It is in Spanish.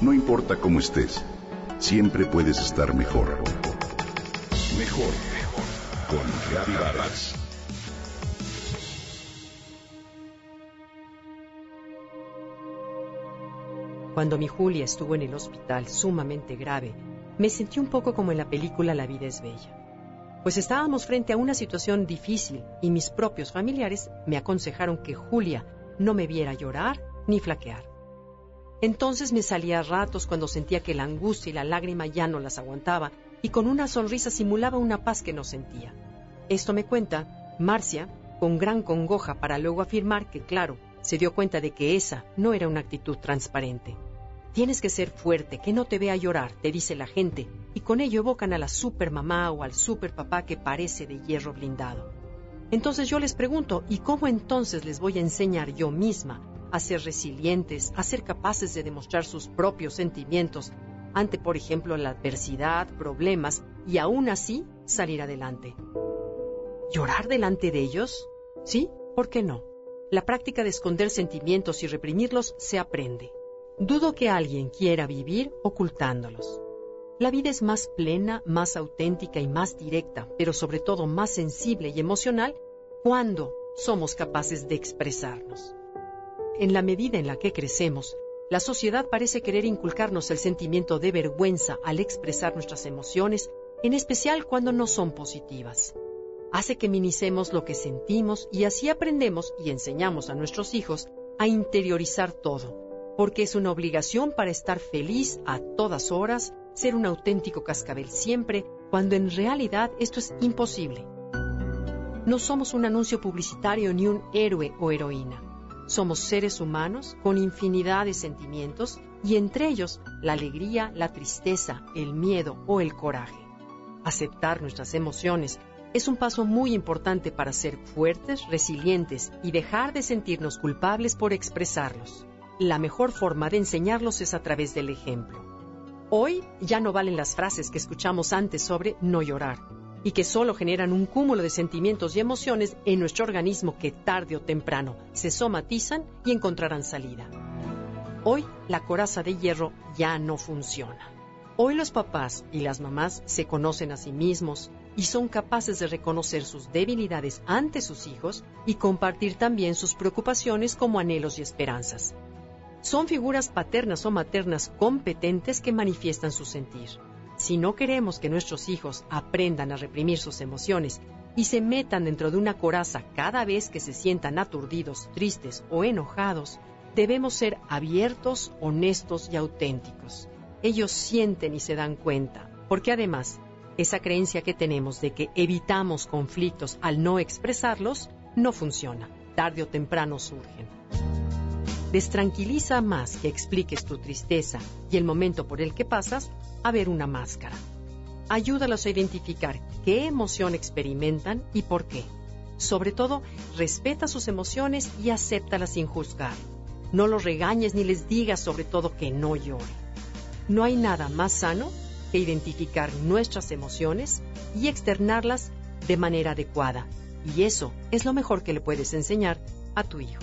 No importa cómo estés, siempre puedes estar mejor. Mejor, mejor. Con Reavivadas. Cuando mi Julia estuvo en el hospital sumamente grave, me sentí un poco como en la película La vida es bella. Pues estábamos frente a una situación difícil y mis propios familiares me aconsejaron que Julia no me viera llorar ni flaquear. Entonces me salía a ratos cuando sentía que la angustia y la lágrima ya no las aguantaba y con una sonrisa simulaba una paz que no sentía. Esto me cuenta Marcia con gran congoja para luego afirmar que, claro, se dio cuenta de que esa no era una actitud transparente. Tienes que ser fuerte, que no te vea llorar, te dice la gente, y con ello evocan a la supermamá o al superpapá que parece de hierro blindado. Entonces yo les pregunto, ¿y cómo entonces les voy a enseñar yo misma a ser resilientes, a ser capaces de demostrar sus propios sentimientos ante, por ejemplo, la adversidad, problemas, y aún así salir adelante? ¿Llorar delante de ellos? ¿Sí? ¿Por qué no? La práctica de esconder sentimientos y reprimirlos se aprende. Dudo que alguien quiera vivir ocultándolos. La vida es más plena, más auténtica y más directa, pero sobre todo más sensible y emocional cuando somos capaces de expresarnos. En la medida en la que crecemos, la sociedad parece querer inculcarnos el sentimiento de vergüenza al expresar nuestras emociones, en especial cuando no son positivas hace que minicemos lo que sentimos y así aprendemos y enseñamos a nuestros hijos a interiorizar todo, porque es una obligación para estar feliz a todas horas, ser un auténtico cascabel siempre, cuando en realidad esto es imposible. No somos un anuncio publicitario ni un héroe o heroína. Somos seres humanos con infinidad de sentimientos y entre ellos la alegría, la tristeza, el miedo o el coraje. Aceptar nuestras emociones es un paso muy importante para ser fuertes, resilientes y dejar de sentirnos culpables por expresarlos. La mejor forma de enseñarlos es a través del ejemplo. Hoy ya no valen las frases que escuchamos antes sobre no llorar y que solo generan un cúmulo de sentimientos y emociones en nuestro organismo que tarde o temprano se somatizan y encontrarán salida. Hoy la coraza de hierro ya no funciona. Hoy los papás y las mamás se conocen a sí mismos y son capaces de reconocer sus debilidades ante sus hijos y compartir también sus preocupaciones como anhelos y esperanzas. Son figuras paternas o maternas competentes que manifiestan su sentir. Si no queremos que nuestros hijos aprendan a reprimir sus emociones y se metan dentro de una coraza cada vez que se sientan aturdidos, tristes o enojados, debemos ser abiertos, honestos y auténticos ellos sienten y se dan cuenta, porque además, esa creencia que tenemos de que evitamos conflictos al no expresarlos, no funciona, tarde o temprano surgen. Destranquiliza más que expliques tu tristeza y el momento por el que pasas a ver una máscara. Ayúdalos a identificar qué emoción experimentan y por qué. Sobre todo, respeta sus emociones y acéptalas sin juzgar. No los regañes ni les digas sobre todo que no lloren. No hay nada más sano que identificar nuestras emociones y externarlas de manera adecuada. Y eso es lo mejor que le puedes enseñar a tu hijo.